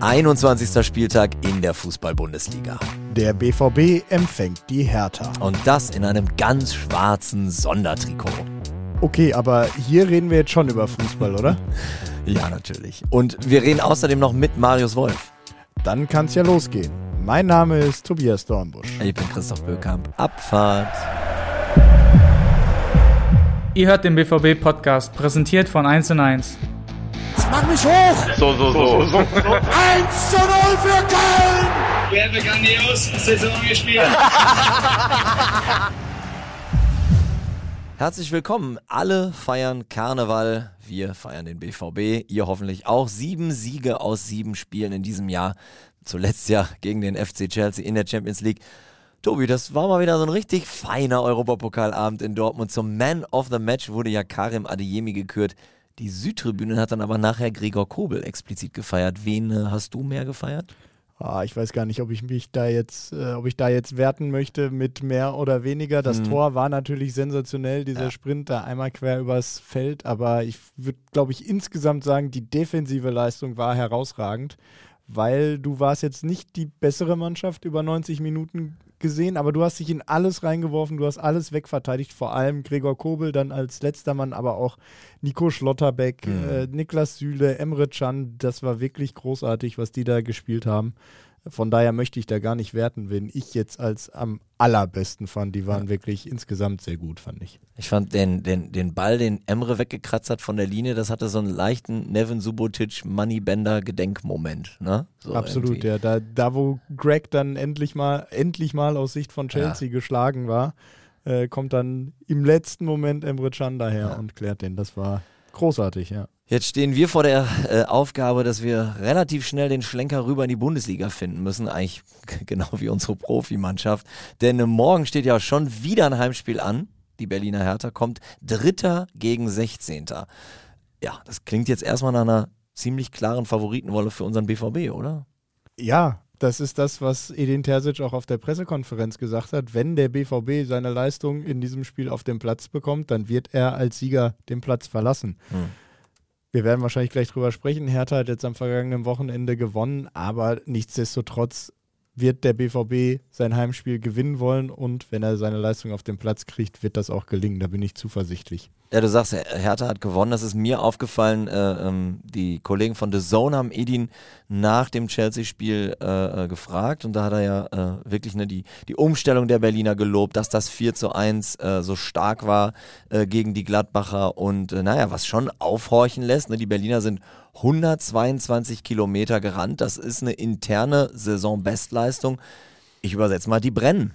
21. Spieltag in der Fußball-Bundesliga. Der BVB empfängt die Hertha. Und das in einem ganz schwarzen Sondertrikot. Okay, aber hier reden wir jetzt schon über Fußball, oder? ja, natürlich. Und wir reden außerdem noch mit Marius Wolf. Dann kann's ja losgehen. Mein Name ist Tobias Dornbusch. Ich bin Christoph Böckamp. Abfahrt. Ihr hört den BVB-Podcast, präsentiert von 1 und 1. Mach mich hoch! So, so, so. so. 1 zu 0 für Köln! Wir haben grandios Saison gespielt. Herzlich willkommen. Alle feiern Karneval. Wir feiern den BVB. Ihr hoffentlich auch. Sieben Siege aus sieben Spielen in diesem Jahr. Zuletzt ja gegen den FC Chelsea in der Champions League. Tobi, das war mal wieder so ein richtig feiner Europapokalabend in Dortmund. Zum Man of the Match wurde ja Karim Adeyemi gekürt. Die Südtribüne hat dann aber nachher Gregor Kobel explizit gefeiert. Wen äh, hast du mehr gefeiert? Ah, ich weiß gar nicht, ob ich mich da jetzt, äh, ob ich da jetzt werten möchte mit mehr oder weniger. Das hm. Tor war natürlich sensationell, dieser ja. Sprint da einmal quer übers Feld, aber ich würde, glaube ich, insgesamt sagen, die defensive Leistung war herausragend, weil du warst jetzt nicht die bessere Mannschaft über 90 Minuten gesehen, aber du hast dich in alles reingeworfen, du hast alles wegverteidigt, vor allem Gregor Kobel dann als letzter Mann, aber auch Nico Schlotterbeck, mhm. äh, Niklas Süle, Emre Can, das war wirklich großartig, was die da gespielt haben. Von daher möchte ich da gar nicht werten, wen ich jetzt als am allerbesten fand. Die waren ja. wirklich insgesamt sehr gut, fand ich. Ich fand den, den, den Ball, den Emre weggekratzt hat von der Linie, das hatte so einen leichten Nevin Subotic Moneybender Gedenkmoment. Ne? So Absolut, irgendwie. ja. Da, da, wo Greg dann endlich mal, endlich mal aus Sicht von Chelsea ja. geschlagen war, äh, kommt dann im letzten Moment Emre Can daher ja. und klärt den. Das war großartig, ja. Jetzt stehen wir vor der äh, Aufgabe, dass wir relativ schnell den Schlenker rüber in die Bundesliga finden müssen. Eigentlich genau wie unsere Profimannschaft. Denn äh, morgen steht ja schon wieder ein Heimspiel an. Die Berliner Hertha kommt Dritter gegen 16. Ja, das klingt jetzt erstmal nach einer ziemlich klaren Favoritenwolle für unseren BVB, oder? Ja, das ist das, was Edin Terzic auch auf der Pressekonferenz gesagt hat. Wenn der BVB seine Leistung in diesem Spiel auf dem Platz bekommt, dann wird er als Sieger den Platz verlassen. Hm. Wir werden wahrscheinlich gleich drüber sprechen. Hertha hat jetzt am vergangenen Wochenende gewonnen, aber nichtsdestotrotz wird der BVB sein Heimspiel gewinnen wollen und wenn er seine Leistung auf den Platz kriegt, wird das auch gelingen. Da bin ich zuversichtlich. Ja, du sagst, Hertha hat gewonnen. Das ist mir aufgefallen. Äh, ähm, die Kollegen von The Zone haben Edin nach dem Chelsea-Spiel äh, äh, gefragt und da hat er ja äh, wirklich ne, die, die Umstellung der Berliner gelobt, dass das 4 zu 1 äh, so stark war äh, gegen die Gladbacher und naja, was schon aufhorchen lässt. Ne, die Berliner sind 122 Kilometer gerannt. Das ist eine interne Saisonbestleistung. Ich übersetze mal, die brennen.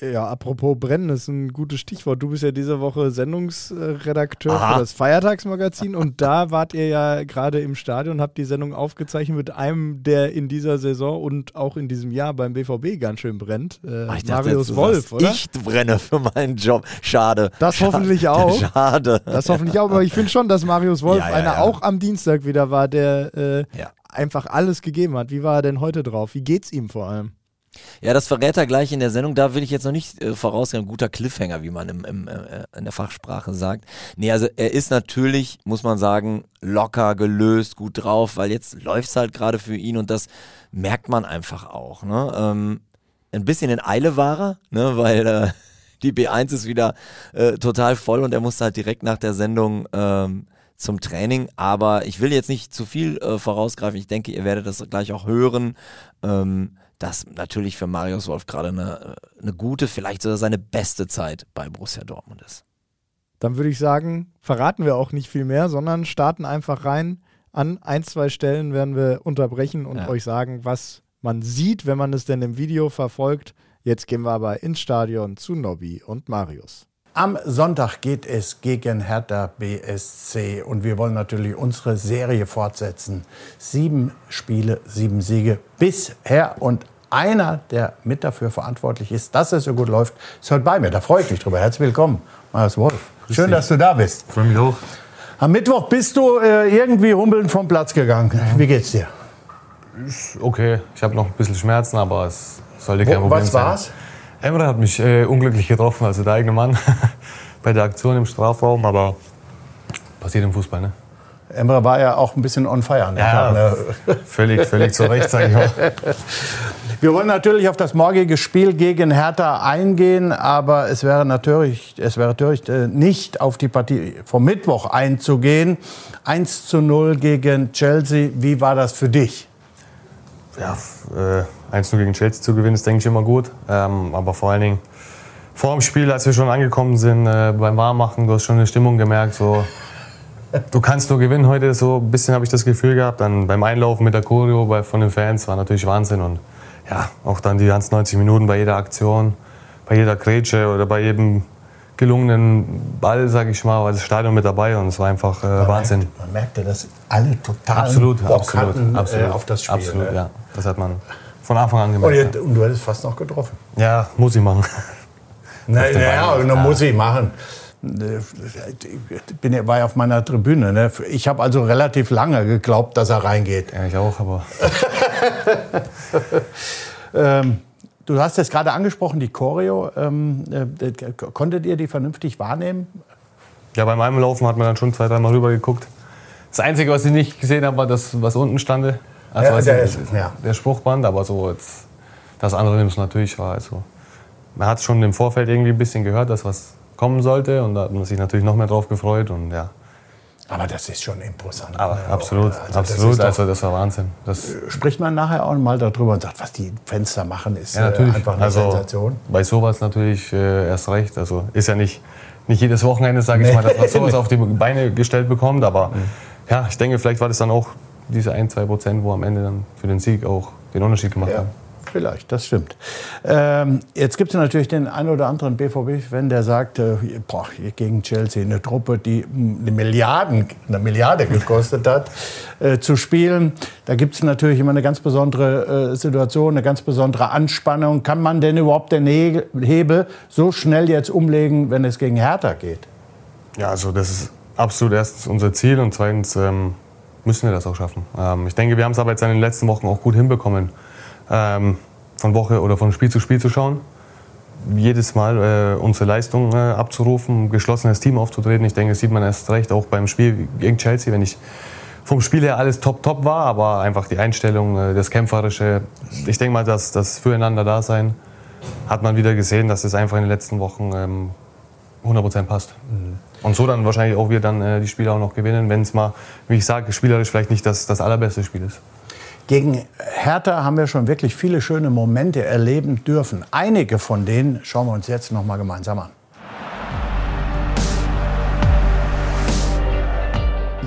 Ja, apropos brennen, ist ein gutes Stichwort. Du bist ja diese Woche Sendungsredakteur Aha. für das Feiertagsmagazin und da wart ihr ja gerade im Stadion und habt die Sendung aufgezeichnet mit einem, der in dieser Saison und auch in diesem Jahr beim BVB ganz schön brennt. Äh, Ach, Marius Wolf, oder? Ich brenne für meinen Job. Schade. Das Schade. hoffentlich auch. Schade. Das hoffentlich auch, aber ich finde schon, dass Marius Wolf ja, ja, einer ja. auch am Dienstag wieder war, der äh, einfach alles gegeben hat. Wie war er denn heute drauf? Wie geht's ihm vor allem? Ja, das verrät er gleich in der Sendung. Da will ich jetzt noch nicht äh, vorausgehen. Guter Cliffhanger, wie man im, im, äh, in der Fachsprache sagt. Nee, also er ist natürlich, muss man sagen, locker, gelöst, gut drauf, weil jetzt läuft es halt gerade für ihn und das merkt man einfach auch. Ne? Ähm, ein bisschen in Eile war er, ne? weil äh, die B1 ist wieder äh, total voll und er musste halt direkt nach der Sendung ähm, zum Training. Aber ich will jetzt nicht zu viel äh, vorausgreifen. Ich denke, ihr werdet das gleich auch hören. Ähm, dass natürlich für Marius Wolf gerade eine, eine gute, vielleicht sogar seine beste Zeit bei Borussia Dortmund ist. Dann würde ich sagen, verraten wir auch nicht viel mehr, sondern starten einfach rein. An ein, zwei Stellen werden wir unterbrechen und ja. euch sagen, was man sieht, wenn man es denn im Video verfolgt. Jetzt gehen wir aber ins Stadion zu Nobby und Marius. Am Sonntag geht es gegen Hertha BSC und wir wollen natürlich unsere Serie fortsetzen. Sieben Spiele, sieben Siege bisher und einer, der mit dafür verantwortlich ist, dass es so gut läuft, ist heute bei mir. Da freue ich mich drüber. Herzlich willkommen, Marius Wolf. Schön, dass du da bist. Freue mich auch. Am Mittwoch bist du äh, irgendwie humpelnd vom Platz gegangen. Wie geht's dir? Okay. Ich habe noch ein bisschen Schmerzen, aber es sollte kein Problem was sein. Was war's? Emre hat mich äh, unglücklich getroffen, also der eigene Mann, bei der Aktion im Strafraum, aber passiert im Fußball, ne? Emre war ja auch ein bisschen on fire. Ne? Ja, Ne? völlig, völlig zu Recht, sage ich mal. Wir wollen natürlich auf das morgige Spiel gegen Hertha eingehen, aber es wäre natürlich, es wäre natürlich äh, nicht auf die Partie vom Mittwoch einzugehen. 1 zu 0 gegen Chelsea. Wie war das für dich? Ja, äh, 1 gegen Chelsea zu gewinnen, ist, denke ich, immer gut. Ähm, aber vor allen Dingen vor dem Spiel, als wir schon angekommen sind, äh, beim Warmmachen, du hast schon eine Stimmung gemerkt, so, du kannst nur gewinnen heute. So ein bisschen habe ich das Gefühl gehabt. Dann beim Einlaufen mit der Choreo bei, von den Fans war natürlich Wahnsinn. Und ja, auch dann die ganzen 90 Minuten bei jeder Aktion, bei jeder Grätsche oder bei jedem gelungenen Ball, sage ich mal, war das Stadion mit dabei und es war einfach äh, Wahnsinn. Merkte, man merkte, dass alle total Absolut, absolut, hatten, absolut, äh, auf das Spiel. absolut, ne? ja. Das hat man von Anfang an Und, gemerkt. ihr, und du hättest fast noch getroffen. ja. muss ich machen. Na, den ja, und dann Ja. muss ich machen. Ich bin, ja- war ja auf meiner Tribüne. Ne? Ich habe also relativ lange geglaubt, dass er reingeht. Ja, ich auch, aber Ähm, du hast es gerade angesprochen, die Choreo. Ähm, äh, konntet ihr die vernünftig wahrnehmen? ja, beim Einlaufen hat man dann schon zwei, dreimal rüber geguckt. Das Einzige, was ich nicht gesehen habe, war das, was unten stand. Also Ja, was der- die- ja. der Spruchband, aber so jetzt, das andere nimmst du natürlich wahr. Also, man hat schon im Vorfeld irgendwie ein bisschen gehört, dass was kommen sollte und da hat man sich natürlich noch mehr drauf gefreut und ja. Aber das ist schon imposant. Aber ne? absolut, Also das absolut. ist doch- also das war Wahnsinn. Das, Spricht man nachher auch mal darüber und sagt, was die Fenster machen, ist ja, natürlich. äh, einfach eine also, Sensation. Bei sowas natürlich äh, erst recht. Also ist ja nicht, nicht jedes Wochenende, sage ich Nee. mal, dass man sowas auf die Beine gestellt bekommt. Aber ja, ich denke, vielleicht war das dann auch diese ein, zwei Prozent, wo am Ende dann für den Sieg auch den Unterschied gemacht Ja, haben. vielleicht, das stimmt. Ähm, jetzt gibt es natürlich den einen oder anderen BVB-Fan, der sagt, äh, boah, gegen Chelsea eine Truppe, die eine, Milliarden, eine Milliarde gekostet hat, äh, zu spielen. Da gibt es natürlich immer eine ganz besondere äh, Situation, eine ganz besondere Anspannung. Kann man denn überhaupt den He Hebel so schnell jetzt umlegen, wenn es gegen Hertha geht? Ja, also das ist absolut erstens unser Ziel und zweitens ähm, müssen wir das auch schaffen. Ähm, ich denke, wir haben es aber jetzt in den letzten Wochen auch gut hinbekommen, ähm, von Woche oder von Spiel zu Spiel zu schauen. Jedes Mal äh, unsere Leistung äh, abzurufen, geschlossenes Team aufzutreten. Ich denke, das sieht man erst recht auch beim Spiel gegen Chelsea, wenn ich vom Spiel her alles top, top war, aber einfach die Einstellung, äh, das Kämpferische. Ich denke mal, dass das Füreinander da sein, hat man wieder gesehen, dass es einfach in den letzten Wochen ähm, 100% passt. Und so dann wahrscheinlich auch wir dann äh, die Spiele auch noch gewinnen, wenn es mal, wie ich sage, spielerisch vielleicht nicht das, das allerbeste Spiel ist. Gegen Hertha haben wir schon wirklich viele schöne Momente erleben dürfen. Einige von denen schauen wir uns jetzt noch mal gemeinsam an.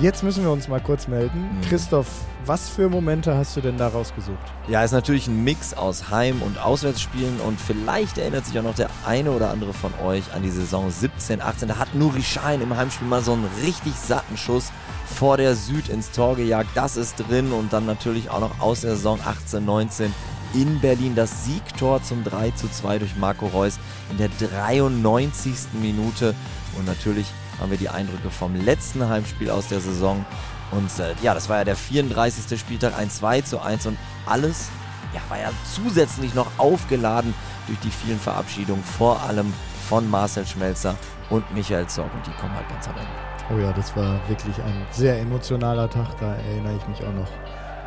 Jetzt müssen wir uns mal kurz melden. Christoph, was für Momente hast du denn da rausgesucht? Ja, ist natürlich ein Mix aus Heim- und Auswärtsspielen und vielleicht erinnert sich auch noch der eine oder andere von euch an die Saison 17, 18. Da hat Nuri Schein im Heimspiel mal so einen richtig satten Schuss vor der Süd ins Tor gejagt. Das ist drin und dann natürlich auch noch aus der Saison 18, 19 in Berlin das Siegtor zum 3 zu 2 durch Marco Reus in der 93. Minute. Und natürlich haben wir die Eindrücke vom letzten Heimspiel aus der Saison. Und äh, ja, das war ja der 34. Spieltag, ein 2 zu 1 und alles ja, war ja zusätzlich noch aufgeladen durch die vielen Verabschiedungen, vor allem von Marcel Schmelzer und Michael Zorg. Und die kommen halt ganz am Ende. Oh ja, das war wirklich ein sehr emotionaler Tag, da erinnere ich mich auch noch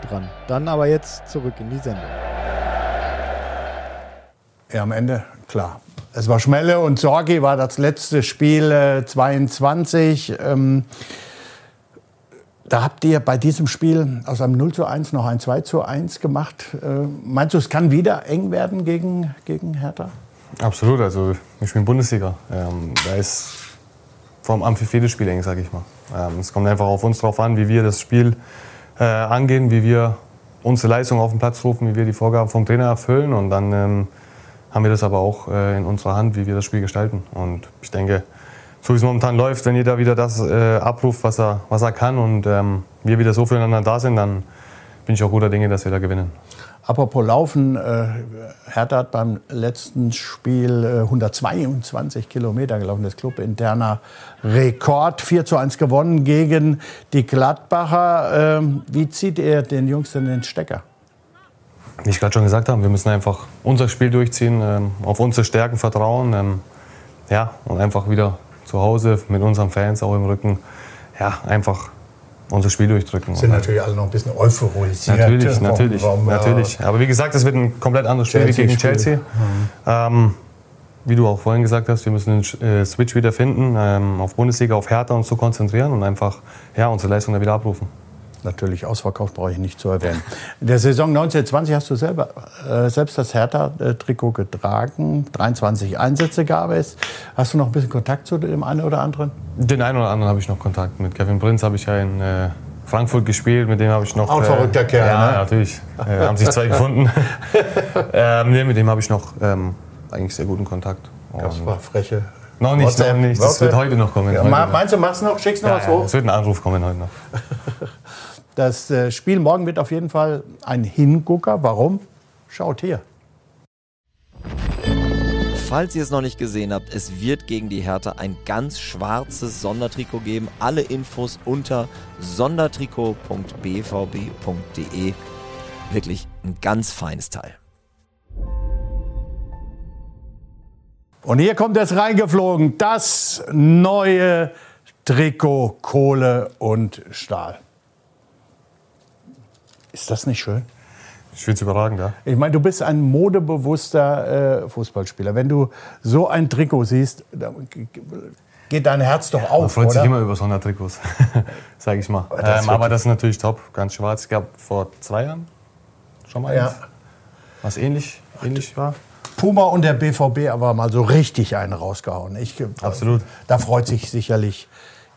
dran. Dann aber jetzt zurück in die Sendung. Ja, am Ende, klar. Es war Schmelle und Sorgi war das letzte Spiel äh, 22. Ähm, da habt ihr bei diesem Spiel aus einem 0 zu 1 noch ein 2 zu 1 gemacht. Äh, meinst du, es kann wieder eng werden gegen, gegen Hertha? Absolut, also wir spielen Bundesliga. Ähm, da ist vom Amphi jedes Spiel eng, sage ich mal. Ähm, es kommt einfach auf uns drauf an, wie wir das Spiel äh, angehen, wie wir unsere Leistung auf den Platz rufen, wie wir die Vorgaben vom Trainer erfüllen und dann ähm, haben wir das aber auch äh, in unserer Hand, wie wir das Spiel gestalten. Und ich denke, so wie es momentan läuft, wenn jeder wieder das äh, abruft, was er, was er kann und ähm, wir wieder so füreinander da sind, dann bin ich auch guter Dinge, dass wir da gewinnen. Apropos Laufen, äh, Hertha hat beim letzten Spiel äh, 122 Kilometer gelaufen, das clubinterner Rekord. 4 zu 1 gewonnen gegen die Gladbacher. Ähm, wie zieht ihr den Jungs denn den Stecker? Wie ich gerade schon gesagt habe, wir müssen einfach unser Spiel durchziehen, ähm, auf unsere Stärken vertrauen. Ähm, ja, und einfach wieder zu Hause mit unseren Fans auch im Rücken, ja, einfach unser Spiel durchdrücken. Sind natürlich alle noch ein bisschen euphorisiert. Natürlich, vom- natürlich, äh, natürlich. Aber wie gesagt, es wird ein komplett anderes Spiel wie gegen. Chelsea. Ähm, wie du auch vorhin gesagt hast, wir müssen den äh, Switch wieder finden, ähm, auf Bundesliga, auf Hertha uns zu konzentrieren und einfach ja, unsere Leistung da wieder abrufen. Natürlich, ausverkauft brauche ich nicht zu erwähnen. In der Saison 1920 hast du selber, äh, selbst das Hertha-Trikot getragen. 23 Einsätze gab es. Hast du noch ein bisschen Kontakt zu dem einen oder anderen? Den einen oder anderen habe ich noch Kontakt. Mit Kevin Prinz habe ich ja in äh, Frankfurt gespielt, mit dem habe ich noch. Auch ein verrückter Kerl, Ja, ne? natürlich. Äh, haben sich zwei gefunden. ähm, nee, mit dem habe ich noch ähm, eigentlich sehr guten Kontakt. Das war freche. noch nicht, WhatsApp, noch nicht. Das wird heute noch kommen. Ja, heute meinst du, machst du noch? Schickst du noch Ja, was ja, hoch? es wird ein Anruf kommen heute noch. Das äh, Spiel morgen wird auf jeden Fall ein Hingucker. Warum? Schaut hier. Falls ihr es noch nicht gesehen habt, es wird gegen die Hertha ein ganz schwarzes Sondertrikot geben. Alle Infos unter sondertrikot.bvb.de. Wirklich ein ganz feines Teil. Und hier kommt es reingeflogen. Das neue Trikot Kohle und Stahl. Ist das nicht schön? Ich finde es überragend, ja. Ich meine, du bist ein modebewusster äh, Fußballspieler. Wenn du so ein Trikot siehst, geht dein Herz doch Man auf, freut oder? sich immer über Sondertrikots, sage ich mal. Aber das ähm, aber das ist natürlich top, ganz schwarz. Ich glaube, vor zwei Jahren schon mal Ja. eins, was ähnlich, ähnlich war. Puma und der BVB aber mal so richtig einen rausgehauen. Ich, Absolut. Da freut sich sicherlich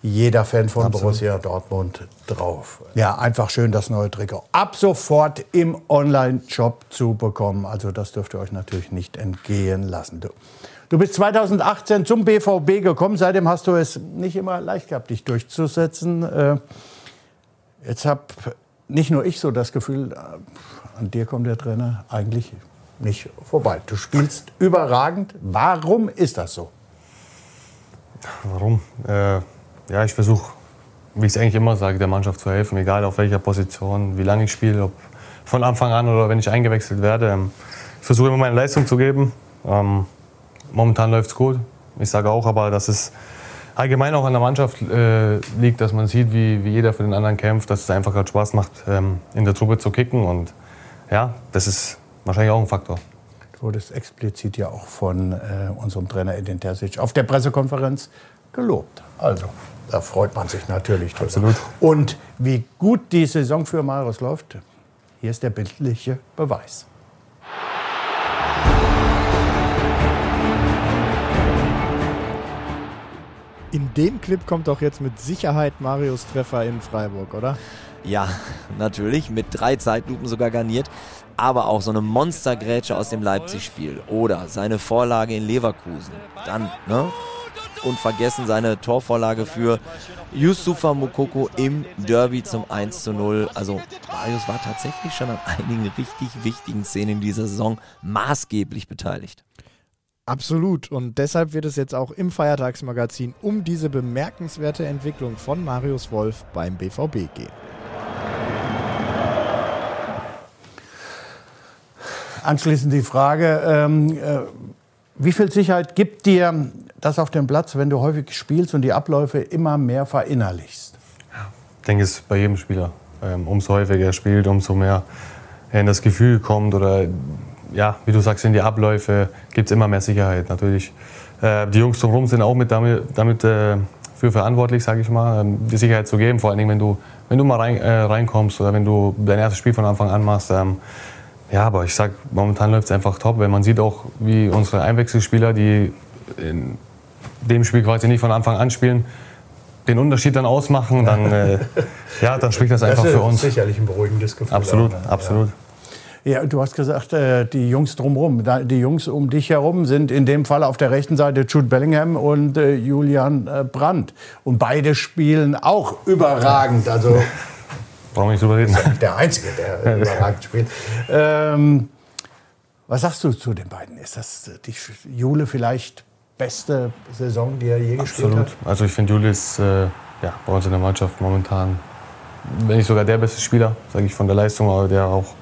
jeder Fan von Absolut. Borussia Dortmund drauf. Ja, einfach schön das neue Trikot. Ab sofort im Online-Shop zu bekommen. Also das dürft ihr euch natürlich nicht entgehen lassen. Du, du bist 2018 zum BVB gekommen. Seitdem hast du es nicht immer leicht gehabt, dich durchzusetzen. Äh, Jetzt habe nicht nur ich so das Gefühl, äh, an dir kommt der Trainer eigentlich nicht vorbei. Du spielst überragend. Warum ist das so? Warum? Äh, ja, ich versuche, wie ich es eigentlich immer sage, der Mannschaft zu helfen, egal auf welcher Position, wie lange ich spiele, ob von Anfang an oder wenn ich eingewechselt werde. Ähm, Ich versuche immer meine Leistung zu geben. Ähm, momentan läuft es gut. Ich sage auch aber, dass es allgemein auch an der Mannschaft äh, liegt, dass man sieht, wie, wie jeder für den anderen kämpft, dass es einfach gerade Spaß macht, ähm, in der Truppe zu kicken. Und ja, das ist wahrscheinlich auch ein Faktor. Du wurdest explizit ja auch von äh, unserem Trainer Edin Terzic auf der Pressekonferenz gelobt. Also, da freut man sich natürlich drüber. Absolut. Und wie gut die Saison für Marius läuft, hier ist der bildliche Beweis. In dem Clip kommt doch jetzt mit Sicherheit Marius Treffer in Freiburg, oder? Ja, natürlich, mit drei Zeitlupen sogar garniert. Aber auch so eine Monstergrätsche aus dem Leipzig-Spiel. Oder seine Vorlage in Leverkusen. Dann, ne? Unvergessen seine Torvorlage für Yusufa Mukoko im Derby zum 1 zu 0. Also Marius war tatsächlich schon an einigen richtig wichtigen Szenen in dieser Saison maßgeblich beteiligt. Absolut. Und deshalb wird es jetzt auch im Feiertagsmagazin um diese bemerkenswerte Entwicklung von Marius Wolf beim BVB gehen. Anschließend die Frage, ähm, äh, wie viel Sicherheit gibt dir das auf dem Platz, wenn du häufig spielst und die Abläufe immer mehr verinnerlichst? Ich denke, es ist bei jedem Spieler. Ähm, umso häufiger er spielt, umso mehr er in das Gefühl kommt oder ja, wie du sagst, in die Abläufe gibt es immer mehr Sicherheit. Natürlich, äh, die Jungs drumherum sind auch mit damit, damit äh, für verantwortlich, sage ich mal, ähm, die Sicherheit zu geben. Vor allen Dingen, wenn du, wenn du mal rein, äh, reinkommst oder wenn du dein erstes Spiel von Anfang an machst. Ähm, ja, aber ich sag, momentan läuft es einfach top, weil man sieht auch, wie unsere Einwechselspieler, die in dem Spiel quasi nicht von Anfang an spielen, den Unterschied dann ausmachen, dann, äh, ja, dann spricht das einfach ist für uns. sicherlich ein beruhigendes Gefühl. Absolut, auch, ne? absolut. Ja, du hast gesagt, äh, die Jungs drumherum, die Jungs um dich herum sind in dem Fall auf der rechten Seite Jude Bellingham und äh, Julian äh, Brandt. Und beide spielen auch überragend. Also Brauchen wir nicht drüber reden. nicht der Einzige, der überragend spielt. Ähm, was sagst du zu den beiden? Ist das die Jule vielleicht beste Saison, die er je gespielt Absolut. hat? Also ich finde, Juli ist äh, ja, bei uns in der Mannschaft momentan, wenn nicht sogar der beste Spieler, sage ich von der Leistung, aber der auch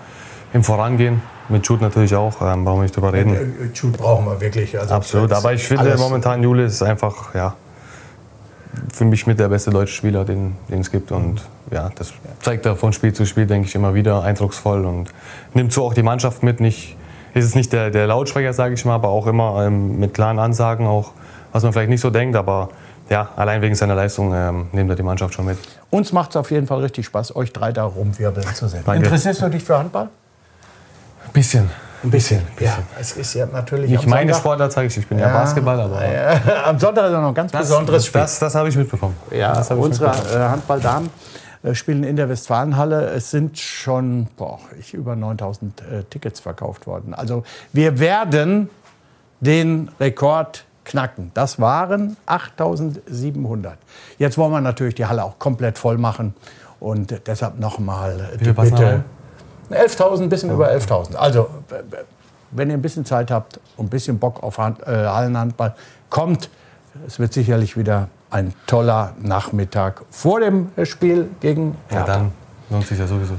im Vorangehen. Mit Jude natürlich auch, ähm, brauchen wir nicht drüber reden. Äh, Jude brauchen wir wirklich. Also Absolut, aber ich finde alles- momentan Juli ist einfach, ja, für mich mit der beste deutsche Spieler, den, den es gibt. Und ja, das zeigt er von Spiel zu Spiel, denke ich, immer wieder eindrucksvoll und nimmt so auch die Mannschaft mit. Nicht, ist es nicht der, der Lautsprecher, sage ich mal, aber auch immer ähm, mit klaren Ansagen, auch was man vielleicht nicht so denkt, aber ja, allein wegen seiner Leistung ähm, nimmt er die Mannschaft schon mit. Uns macht es auf jeden Fall richtig Spaß, euch drei da rumwirbeln zu sehen. Danke. Interessierst du dich für Handball? Ein bisschen. Ein bisschen. Ja, es ist ja natürlich. Nicht meine Sonntag- Sportart, sage ich. Ich bin ja, Basketball, aber Ja, am Sonntag ist noch ein ganz besonderes Spiel. das, das habe ich mitbekommen. Ja, das unsere äh, Handballdamen spielen in der Westfalenhalle. Es sind schon boah, ich, über 9000 äh, Tickets verkauft worden. Also wir werden den Rekord knacken. Das waren 8700. Jetzt wollen wir natürlich die Halle auch komplett voll machen. Und deshalb nochmal die viel passen Bitte. 11.000, ein bisschen über 11.000. Also, wenn ihr ein bisschen Zeit habt und ein bisschen Bock auf Hand, äh, Hallenhandball, kommt. Es wird sicherlich wieder ein toller Nachmittag vor dem äh, Spiel gegen Ja, Hertha. dann lohnt sich ja sowieso.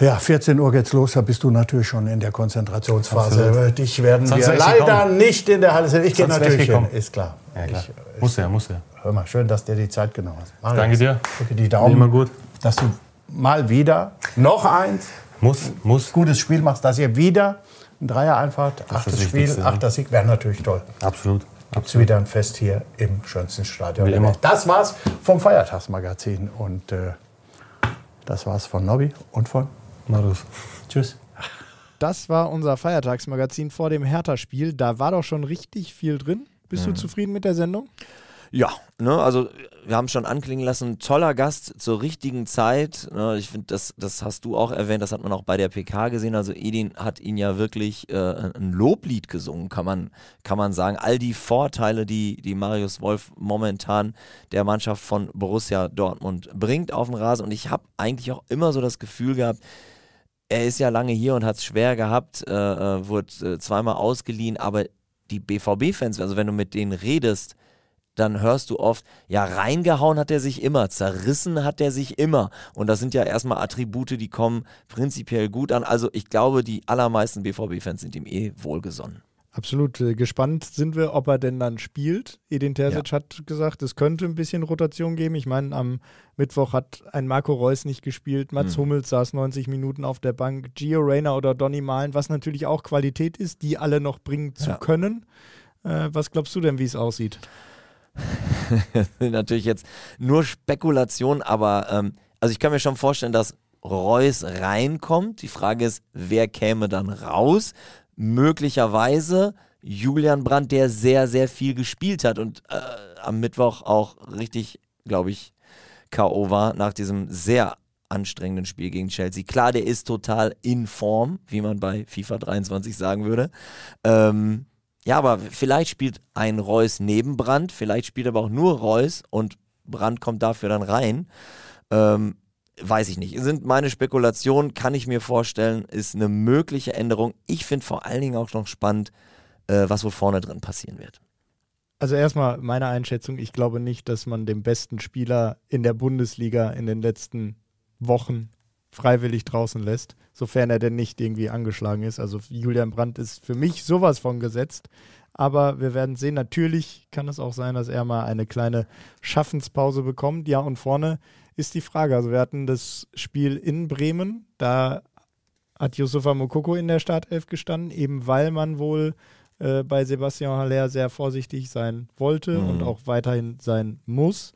Ja, 14 Uhr geht's los, da bist du natürlich schon in der Konzentrationsphase. Absolut. Dich werden Sonst wir leider nicht in der Halle sehen. Ich gehe natürlich hin, ist klar. Ja, klar. Ich, Muss ja, muss ja. hör mal, schön, dass dir die Zeit genommen hast. Marius, Danke dir. Drücke die Daumen, Immer gut. dass du mal wieder noch eins Muss, muss. gutes Spiel machst, dass ihr wieder ein Dreier einfahrt. Achtes Spiel, ne? achter Sieg wäre natürlich toll. Absolut. Gibt es wieder ein Fest hier im schönsten Stadion der immer. Welt. Das war's vom Feiertagsmagazin und äh, das war's von Nobby und von Marius. Tschüss. Das war unser Feiertagsmagazin vor dem Hertha-Spiel. Da war doch schon richtig viel drin. Bist du zufrieden mit der Sendung? Ja, ne, also wir haben schon anklingen lassen, toller Gast zur richtigen Zeit. Ne, ich finde, das, das hast du auch erwähnt, das hat man auch bei der PK gesehen. Also Edin hat ihn ja wirklich äh, ein Loblied gesungen, kann man, kann man sagen. All die Vorteile, die, die Marius Wolf momentan der Mannschaft von Borussia Dortmund bringt auf den Rasen. Und ich habe eigentlich auch immer so das Gefühl gehabt, er ist ja lange hier und hat es schwer gehabt, äh, äh, wurde äh, zweimal ausgeliehen, aber die BVB-Fans, also wenn du mit denen redest, dann hörst du oft, ja, reingehauen hat er sich immer, zerrissen hat er sich immer. Und das sind ja erstmal Attribute, die kommen prinzipiell gut an. Also ich glaube, die allermeisten BVB-Fans sind ihm eh wohlgesonnen. Absolut. Äh, Gespannt sind wir, ob er denn dann spielt. Edin Terzic hat gesagt, es könnte ein bisschen Rotation geben. Ich meine, am Mittwoch hat ein Marco Reus nicht gespielt. Mats Hummels saß 90 Minuten auf der Bank. Gio Reyna oder Donny Malen, was natürlich auch Qualität ist, die alle noch bringen zu Ja. können. Äh, was glaubst du denn, wie es aussieht? Natürlich jetzt nur Spekulationen, aber ähm, also ich kann mir schon vorstellen, dass Reus reinkommt. Die Frage ist, wer käme dann raus? Möglicherweise Julian Brandt, der sehr, sehr viel gespielt hat und äh, am Mittwoch auch richtig, glaube ich, K.O. war nach diesem sehr anstrengenden Spiel gegen Chelsea. Klar, der ist total in Form, wie man bei FIFA 23 sagen würde. Ähm, ja, aber vielleicht spielt ein Reus neben Brandt, vielleicht spielt aber auch nur Reus und Brandt kommt dafür dann rein. Ähm, weiß ich nicht. Sind meine Spekulationen, kann ich mir vorstellen, ist eine mögliche Änderung. Ich finde vor allen Dingen auch noch spannend, äh, was wohl vorne drin passieren wird. Also erstmal meine Einschätzung, ich glaube nicht, dass man den besten Spieler in der Bundesliga in den letzten Wochen freiwillig draußen lässt, sofern er denn nicht irgendwie angeschlagen ist. Also Julian Brandt ist für mich sowas von gesetzt. Aber wir werden sehen, natürlich kann es auch sein, dass er mal eine kleine Schaffenspause bekommt. Ja, und vorne ist die Frage. Also wir hatten das Spiel in Bremen, da hat Yusufa Mokoko in der Startelf gestanden, eben weil man wohl äh, bei Sebastian Haller sehr vorsichtig sein wollte Mhm. und auch weiterhin sein muss.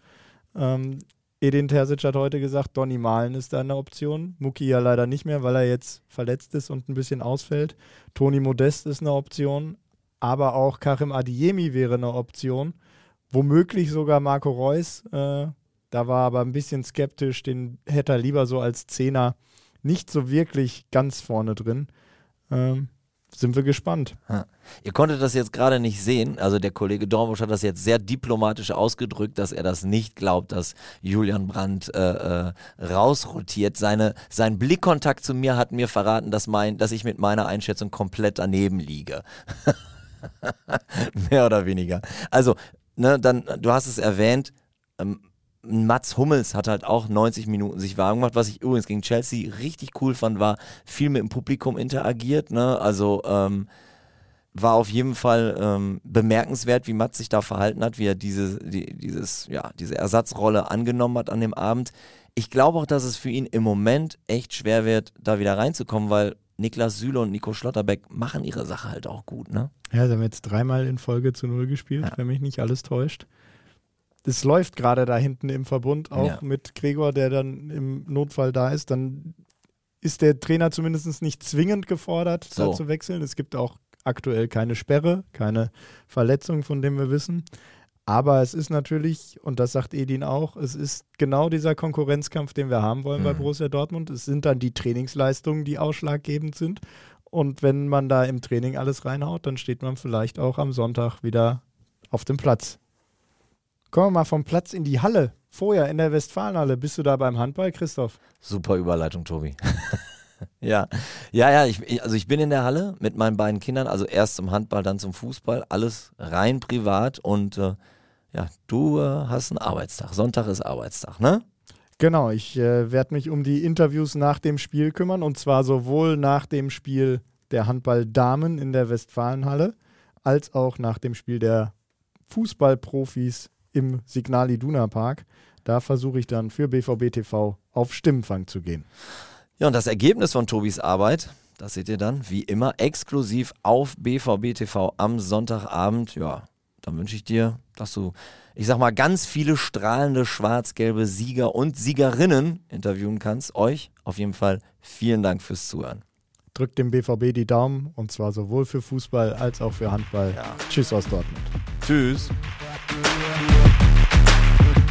Ähm, Edin Terzic hat heute gesagt, Donny Malen ist da eine Option. Muki ja leider nicht mehr, weil er jetzt verletzt ist und ein bisschen ausfällt. Toni Modest ist eine Option, aber auch Karim Adiemi wäre eine Option. Womöglich sogar Marco Reus. Äh, da war aber ein bisschen skeptisch, den hätte er lieber so als Zehner nicht so wirklich ganz vorne drin. Ähm, sind wir gespannt. Ha. Ihr konntet das jetzt gerade nicht sehen. Also der Kollege Dornbusch hat das jetzt sehr diplomatisch ausgedrückt, dass er das nicht glaubt, dass Julian Brandt äh, äh, rausrotiert. Seine, sein Blickkontakt zu mir hat mir verraten, dass, mein, dass ich mit meiner Einschätzung komplett daneben liege. Mehr oder weniger. Also, ne, dann, du hast es erwähnt, ähm, Mats Hummels hat halt auch 90 Minuten sich warm gemacht. Was ich übrigens gegen Chelsea richtig cool fand, war viel mit dem Publikum interagiert. Ne? Also ähm, war auf jeden Fall ähm, bemerkenswert, wie Matt sich da verhalten hat, wie er diese, die, dieses, ja, diese Ersatzrolle angenommen hat an dem Abend. Ich glaube auch, dass es für ihn im Moment echt schwer wird, da wieder reinzukommen, weil Niklas Süle und Nico Schlotterbeck machen ihre Sache halt auch gut, ne? Ja, sie haben jetzt dreimal in Folge zu Null gespielt, Ja. wenn mich nicht alles täuscht. Das läuft gerade da hinten im Verbund, auch Ja. mit Gregor, der dann im Notfall da ist. Dann ist der Trainer zumindest nicht zwingend gefordert, So. da zu wechseln. Es gibt auch aktuell keine Sperre, keine Verletzung, von dem wir wissen. Aber es ist natürlich, und das sagt Edin auch, es ist genau dieser Konkurrenzkampf, den wir haben wollen bei Mhm. Borussia Dortmund. Es sind dann die Trainingsleistungen, die ausschlaggebend sind. Und wenn man da im Training alles reinhaut, dann steht man vielleicht auch am Sonntag wieder auf dem Platz. Kommen wir mal vom Platz in die Halle. Vorher in der Westfalenhalle. Bist du da beim Handball, Christoph? Super Überleitung, Tobi. ja, ja, ja. Ich, also ich bin in der Halle mit meinen beiden Kindern, also erst zum Handball, dann zum Fußball, alles rein privat und äh, ja, du äh, hast einen Arbeitstag. Sonntag ist Arbeitstag, ne? Genau, ich äh, werde mich um die Interviews nach dem Spiel kümmern und zwar sowohl nach dem Spiel der Handball-Damen in der Westfalenhalle als auch nach dem Spiel der Fußballprofis im Signal Iduna Park. Da versuche ich dann für BVB TV auf Stimmenfang zu gehen. Ja, und das Ergebnis von Tobis Arbeit, das seht ihr dann wie immer exklusiv auf BVB TV am Sonntagabend. Ja, dann wünsche ich dir, dass du, ich sag mal, ganz viele strahlende schwarz-gelbe Sieger und Siegerinnen interviewen kannst. Euch auf jeden Fall vielen Dank fürs Zuhören. Drückt dem BVB die Daumen und zwar sowohl für Fußball als auch für Handball. Tschüss aus Dortmund. Tschüss.